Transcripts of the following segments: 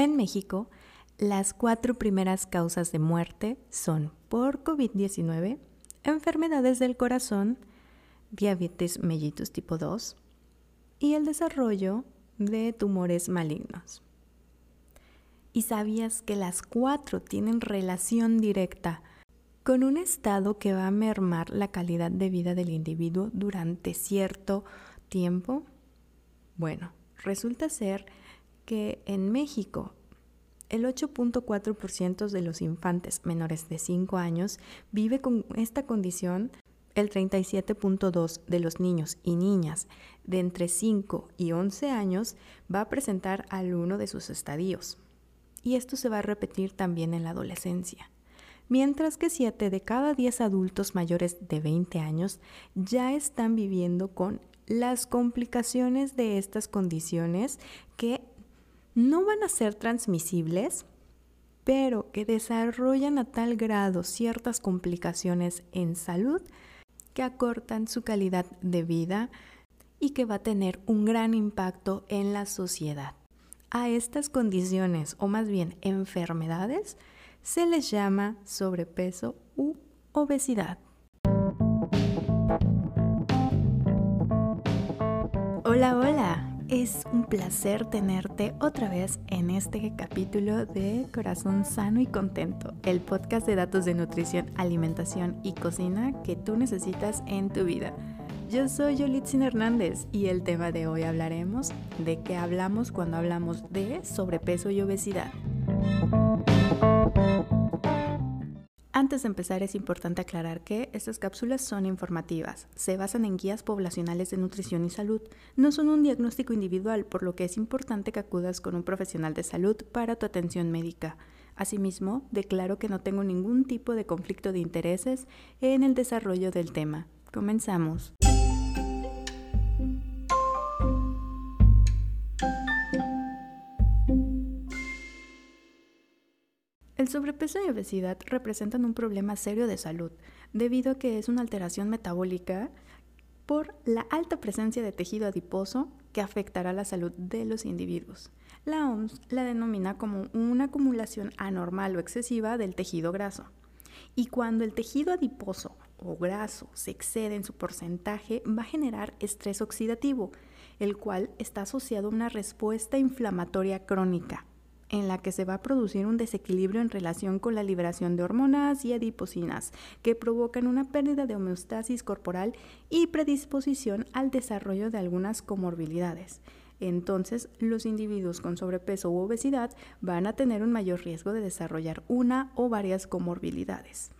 En México, las cuatro primeras causas de muerte son por COVID-19, enfermedades del corazón, diabetes mellitus tipo 2 y el desarrollo de tumores malignos. ¿Y sabías que las cuatro tienen relación directa con un estado que va a mermar la calidad de vida del individuo durante cierto tiempo? Bueno, resulta ser que en México el 8.4% de los infantes menores de 5 años vive con esta condición, el 37.2% de los niños y niñas de entre 5 y 11 años va a presentar alguno de sus estadios. Y esto se va a repetir también en la adolescencia. Mientras que 7 de cada 10 adultos mayores de 20 años ya están viviendo con las complicaciones de estas condiciones que no van a ser transmisibles, pero que desarrollan a tal grado ciertas complicaciones en salud que acortan su calidad de vida y que va a tener un gran impacto en la sociedad. A estas condiciones, o más bien enfermedades, se les llama sobrepeso u obesidad. Hola, hola. Es un placer tenerte otra vez en este capítulo de Corazón Sano y Contento, el podcast de datos de nutrición, alimentación y cocina que tú necesitas en tu vida. Yo soy Yolitzin Hernández y el tema de hoy hablaremos de qué hablamos cuando hablamos de sobrepeso y obesidad. Antes de empezar es importante aclarar que estas cápsulas son informativas, se basan en guías poblacionales de nutrición y salud, no son un diagnóstico individual, por lo que es importante que acudas con un profesional de salud para tu atención médica. Asimismo, declaro que no tengo ningún tipo de conflicto de intereses en el desarrollo del tema. Comenzamos. Sobrepeso y obesidad representan un problema serio de salud, debido a que es una alteración metabólica por la alta presencia de tejido adiposo que afectará la salud de los individuos. La OMS la denomina como una acumulación anormal o excesiva del tejido graso. Y cuando el tejido adiposo o graso se excede en su porcentaje, va a generar estrés oxidativo, el cual está asociado a una respuesta inflamatoria crónica en la que se va a producir un desequilibrio en relación con la liberación de hormonas y adipocinas, que provocan una pérdida de homeostasis corporal y predisposición al desarrollo de algunas comorbilidades. Entonces, los individuos con sobrepeso u obesidad van a tener un mayor riesgo de desarrollar una o varias comorbilidades.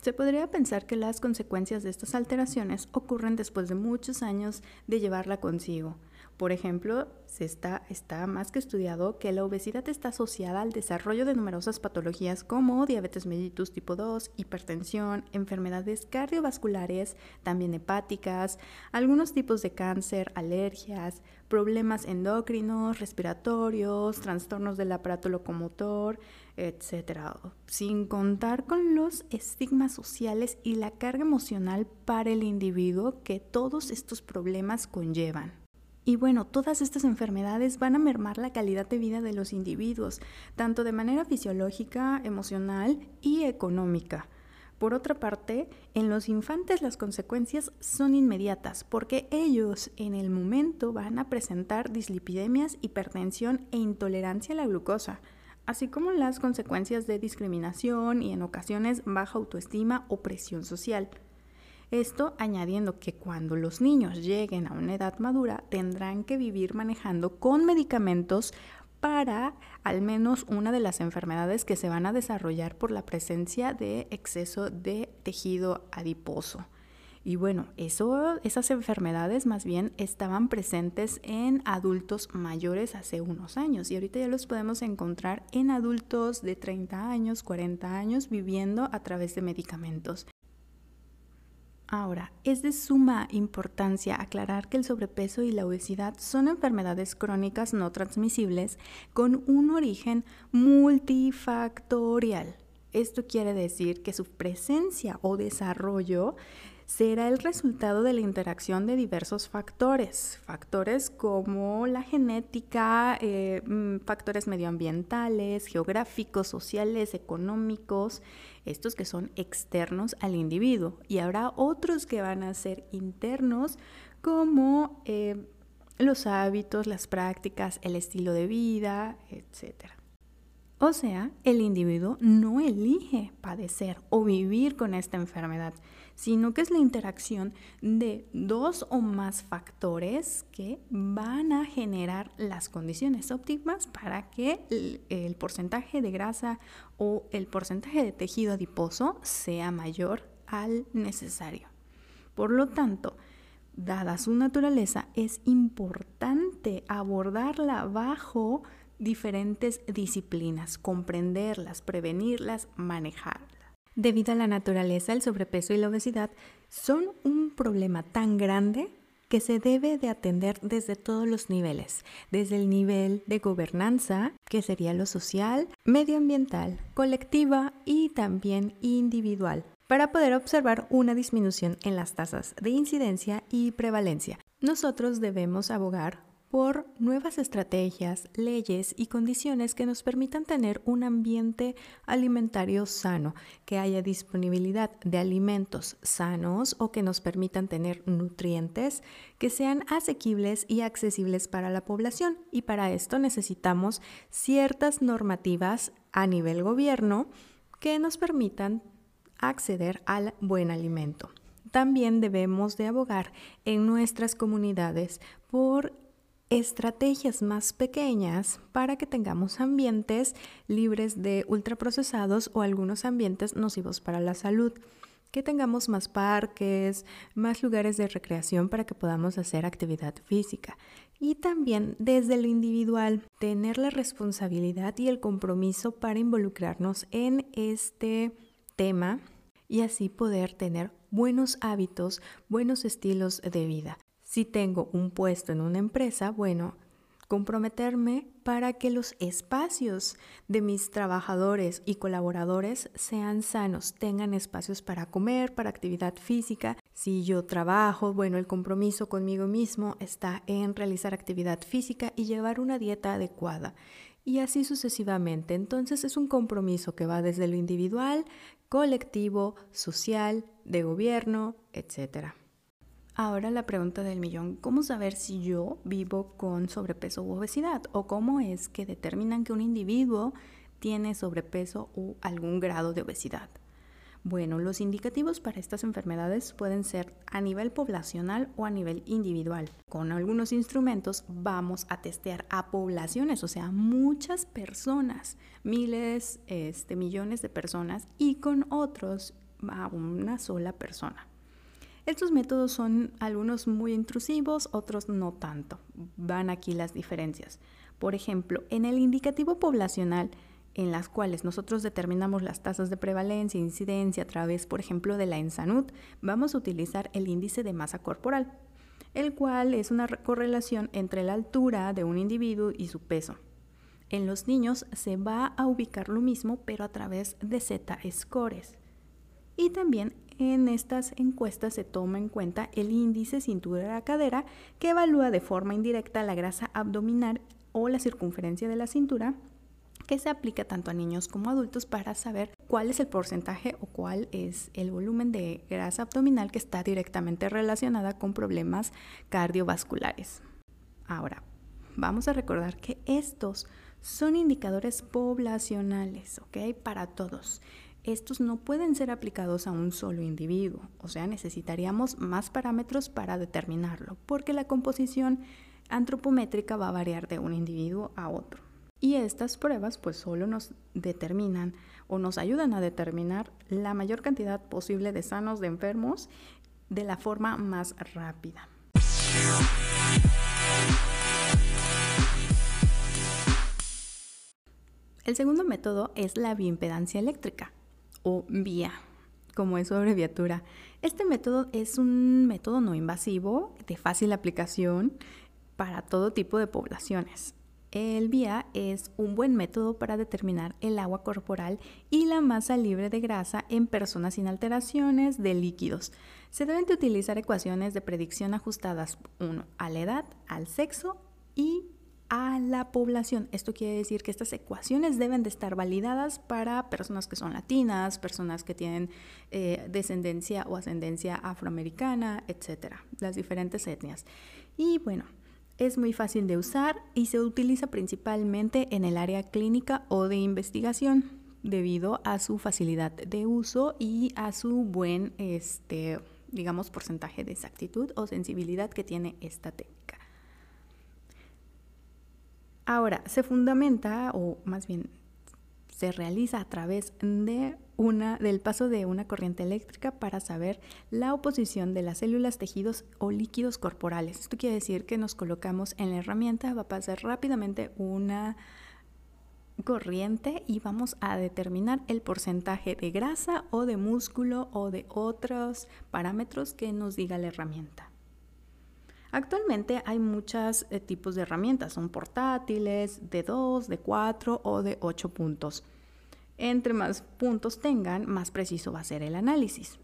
Se podría pensar que las consecuencias de estas alteraciones ocurren después de muchos años de llevarla consigo, por ejemplo, se está, está más que estudiado que la obesidad está asociada al desarrollo de numerosas patologías como diabetes mellitus tipo 2, hipertensión, enfermedades cardiovasculares, también hepáticas, algunos tipos de cáncer, alergias, problemas endocrinos, respiratorios, trastornos del aparato locomotor, etc. Sin contar con los estigmas sociales y la carga emocional para el individuo que todos estos problemas conllevan. Y bueno, todas estas enfermedades van a mermar la calidad de vida de los individuos, tanto de manera fisiológica, emocional y económica. Por otra parte, en los infantes las consecuencias son inmediatas porque ellos en el momento van a presentar dislipidemias, hipertensión e intolerancia a la glucosa, así como las consecuencias de discriminación y en ocasiones baja autoestima o presión social. Esto añadiendo que cuando los niños lleguen a una edad madura tendrán que vivir manejando con medicamentos para al menos una de las enfermedades que se van a desarrollar por la presencia de exceso de tejido adiposo. Y bueno, esas enfermedades más bien estaban presentes en adultos mayores hace unos años y ahorita ya los podemos encontrar en adultos de 30 años, 40 años viviendo a través de medicamentos. Ahora, es de suma importancia aclarar que el sobrepeso y la obesidad son enfermedades crónicas no transmisibles con un origen multifactorial. Esto quiere decir que su presencia o desarrollo será el resultado de la interacción de diversos factores, factores como la genética, eh, mm, factores medioambientales, geográficos, sociales, económicos, estos que son externos al individuo, y habrá otros que van a ser internos como eh, los hábitos, las prácticas, el estilo de vida, etc. O sea, el individuo no elige padecer o vivir con esta enfermedad, sino que es la interacción de dos o más factores que van a generar las condiciones óptimas para que el, porcentaje de grasa o el porcentaje de tejido adiposo sea mayor al necesario. Por lo tanto, dada su naturaleza, es importante abordarla bajo diferentes disciplinas, comprenderlas, prevenirlas, manejarlas. Debido a la naturaleza, el sobrepeso y la obesidad son un problema tan grande que se debe de atender desde todos los niveles, desde el nivel de gobernanza, que sería lo social, medioambiental, colectiva y también individual, para poder observar una disminución en las tasas de incidencia y prevalencia. Nosotros debemos abogar por nuevas estrategias, leyes y condiciones que nos permitan tener un ambiente alimentario sano, que haya disponibilidad de alimentos sanos o que nos permitan tener nutrientes que sean asequibles y accesibles para la población. Y para esto necesitamos ciertas normativas a nivel gobierno que nos permitan acceder al buen alimento. También debemos de abogar en nuestras comunidades por estrategias más pequeñas para que tengamos ambientes libres de ultraprocesados o algunos ambientes nocivos para la salud. Que tengamos más parques, más lugares de recreación para que podamos hacer actividad física. Y también desde lo individual, tener la responsabilidad y el compromiso para involucrarnos en este tema y así poder tener buenos hábitos, buenos estilos de vida. Si tengo un puesto en una empresa, bueno, comprometerme para que los espacios de mis trabajadores y colaboradores sean sanos, tengan espacios para comer, para actividad física. Si yo trabajo, bueno, el compromiso conmigo mismo está en realizar actividad física y llevar una dieta adecuada. Y así sucesivamente. Entonces es un compromiso que va desde lo individual, colectivo, social, de gobierno, etcétera. Ahora la pregunta del millón, ¿cómo saber si yo vivo con sobrepeso u obesidad? ¿O cómo es que determinan que un individuo tiene sobrepeso u algún grado de obesidad? Bueno, los indicativos para estas enfermedades pueden ser a nivel poblacional o a nivel individual. Con algunos instrumentos vamos a testear a poblaciones, o sea, muchas personas, miles, este, millones de personas, y con otros a una sola persona. Estos métodos son algunos muy intrusivos, otros no tanto. Van aquí las diferencias. Por ejemplo, en el indicativo poblacional, en las cuales nosotros determinamos las tasas de prevalencia e incidencia a través, por ejemplo, de la ENSANUD, vamos a utilizar el índice de masa corporal, el cual es una correlación entre la altura de un individuo y su peso. En los niños se va a ubicar lo mismo, pero a través de Z-scores. Y también en estas encuestas se toma en cuenta el índice cintura-cadera que evalúa de forma indirecta la grasa abdominal o la circunferencia de la cintura que se aplica tanto a niños como a adultos para saber cuál es el porcentaje o cuál es el volumen de grasa abdominal que está directamente relacionada con problemas cardiovasculares. Ahora, vamos a recordar que estos son indicadores poblacionales, ¿ok? Para todos estos no pueden ser aplicados a un solo individuo, o sea, necesitaríamos más parámetros para determinarlo, porque la composición antropométrica va a variar de un individuo a otro. Y estas pruebas pues solo nos determinan o nos ayudan a determinar la mayor cantidad posible de sanos de enfermos de la forma más rápida. El segundo método es la bioimpedancia eléctrica o VIA, como es su abreviatura. Este método es un método no invasivo, de fácil aplicación para todo tipo de poblaciones. El BIA es un buen método para determinar el agua corporal y la masa libre de grasa en personas sin alteraciones de líquidos. Se deben de utilizar ecuaciones de predicción ajustadas, a la edad, al sexo y a la población. Esto quiere decir que estas ecuaciones deben de estar validadas para personas que son latinas, personas que tienen eh, descendencia o ascendencia afroamericana, etcétera, las diferentes etnias. Y bueno, es muy fácil de usar y se utiliza principalmente en el área clínica o de investigación debido a su facilidad de uso y a su buen, este, digamos, porcentaje de exactitud o sensibilidad que tiene esta técnica. Ahora, se fundamenta, o más bien se realiza a través de una, del paso de una corriente eléctrica para saber la oposición de las células, tejidos o líquidos corporales. Esto quiere decir que nos colocamos en la herramienta, va a pasar rápidamente una corriente y vamos a determinar el porcentaje de grasa o de músculo o de otros parámetros que nos diga la herramienta. Actualmente hay muchos eh, tipos de herramientas, son portátiles, de 2, de 4 o de 8 puntos. Entre más puntos tengan, más preciso va a ser el análisis.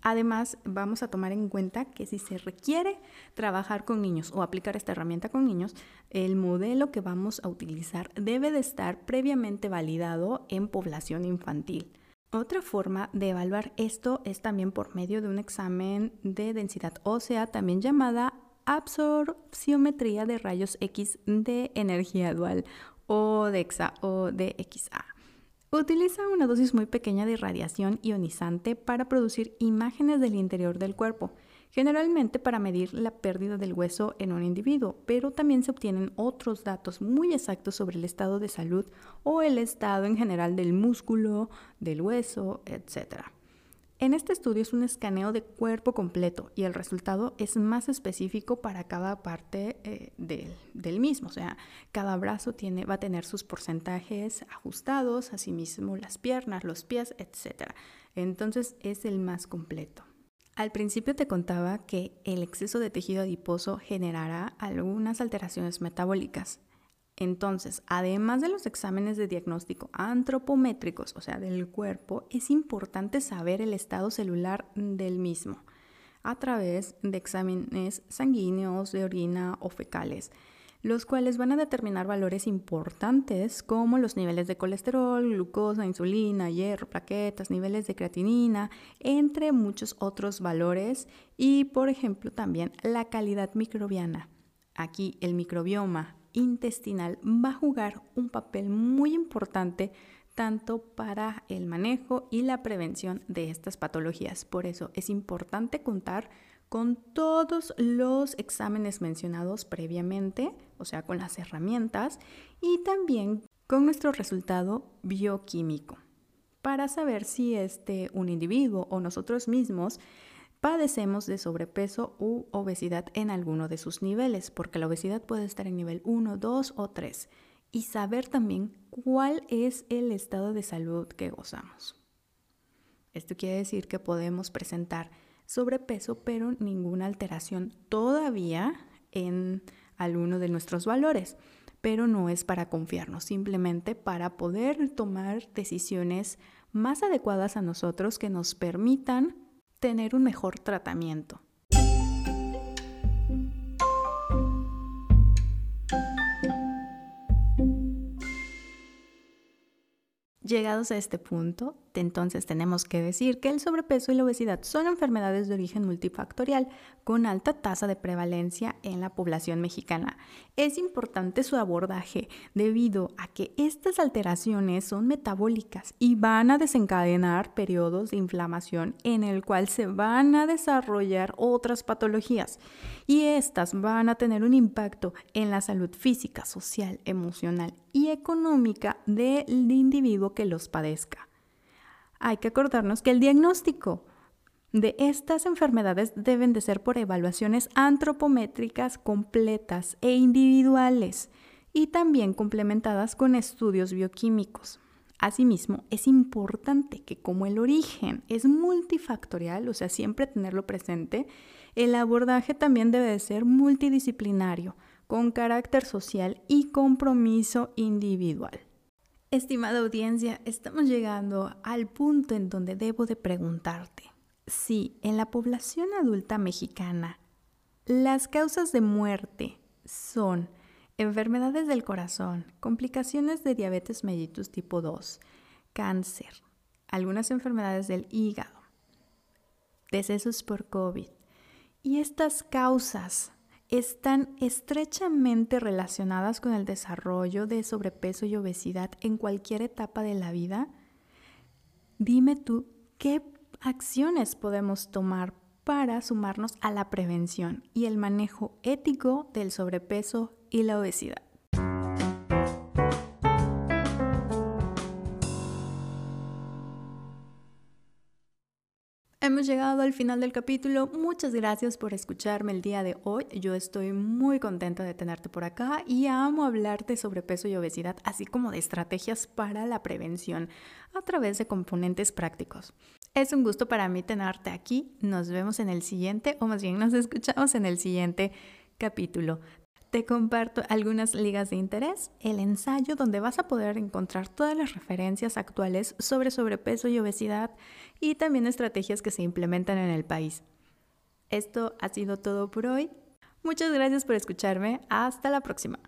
Además, vamos a tomar en cuenta que si se requiere trabajar con niños o aplicar esta herramienta con niños, el modelo que vamos a utilizar debe de estar previamente validado en población infantil. Otra forma de evaluar esto es también por medio de un examen de densidad ósea, también llamada absorciometría de rayos X de energía dual o de o XA. Utiliza una dosis muy pequeña de radiación ionizante para producir imágenes del interior del cuerpo, generalmente para medir la pérdida del hueso en un individuo, pero también se obtienen otros datos muy exactos sobre el estado de salud o el estado en general del músculo, del hueso, etc. En este estudio es un escaneo de cuerpo completo y el resultado es más específico para cada parte eh, del, mismo. O sea, cada brazo tiene, va a tener sus porcentajes ajustados, asimismo las piernas, los pies, etc. Entonces es el más completo. Al principio te contaba que el exceso de tejido adiposo generará algunas alteraciones metabólicas. Entonces, además de los exámenes de diagnóstico antropométricos, o sea, del cuerpo, es importante saber el estado celular del mismo a través de exámenes sanguíneos, de orina o fecales, los cuales van a determinar valores importantes como los niveles de colesterol, glucosa, insulina, hierro, plaquetas, niveles de creatinina, entre muchos otros valores y, por ejemplo, también la calidad microbiana. Aquí el microbioma intestinal va a jugar un papel muy importante tanto para el manejo y la prevención de estas patologías. Por eso es importante contar con todos los exámenes mencionados previamente, o sea, con las herramientas y también con nuestro resultado bioquímico para saber si este un individuo o nosotros mismos padecemos de sobrepeso u obesidad en alguno de sus niveles, porque la obesidad puede estar en nivel 1, 2 o 3, y saber también cuál es el estado de salud que gozamos. Esto quiere decir que podemos presentar sobrepeso, pero ninguna alteración todavía en alguno de nuestros valores. Pero no es para confiarnos, simplemente para poder tomar decisiones más adecuadas a nosotros que nos permitan tener un mejor tratamiento. Llegados a este punto, entonces tenemos que decir que el sobrepeso y la obesidad son enfermedades de origen multifactorial con alta tasa de prevalencia en la población mexicana. Es importante su abordaje debido a que estas alteraciones son metabólicas y van a desencadenar periodos de inflamación en el cual se van a desarrollar otras patologías y estas van a tener un impacto en la salud física, social, emocional y económica del individuo que los padezca hay que acordarnos que el diagnóstico de estas enfermedades deben de ser por evaluaciones antropométricas completas e individuales y también complementadas con estudios bioquímicos. Asimismo, es importante que como el origen es multifactorial, o sea, siempre tenerlo presente, el abordaje también debe de ser multidisciplinario, con carácter social y compromiso individual. Estimada audiencia, estamos llegando al punto en donde debo de preguntarte si en la población adulta mexicana las causas de muerte son enfermedades del corazón, complicaciones de diabetes mellitus tipo 2, cáncer, algunas enfermedades del hígado, decesos por COVID. Y estas causas están estrechamente relacionadas con el desarrollo de sobrepeso y obesidad en cualquier etapa de la vida. Dime tú, ¿qué acciones podemos tomar para sumarnos a la prevención y el manejo ético del sobrepeso y la obesidad? Hemos llegado al final del capítulo. Muchas gracias por escucharme el día de hoy. Yo estoy muy contenta de tenerte por acá y amo hablarte sobre peso y obesidad, así como de estrategias para la prevención a través de componentes prácticos. Es un gusto para mí tenerte aquí. Nos vemos en el siguiente, o más bien nos escuchamos en el siguiente capítulo. Te comparto algunas ligas de interés, el ensayo donde vas a poder encontrar todas las referencias actuales sobre sobrepeso y obesidad y también estrategias que se implementan en el país. Esto ha sido todo por hoy. Muchas gracias por escucharme. Hasta la próxima.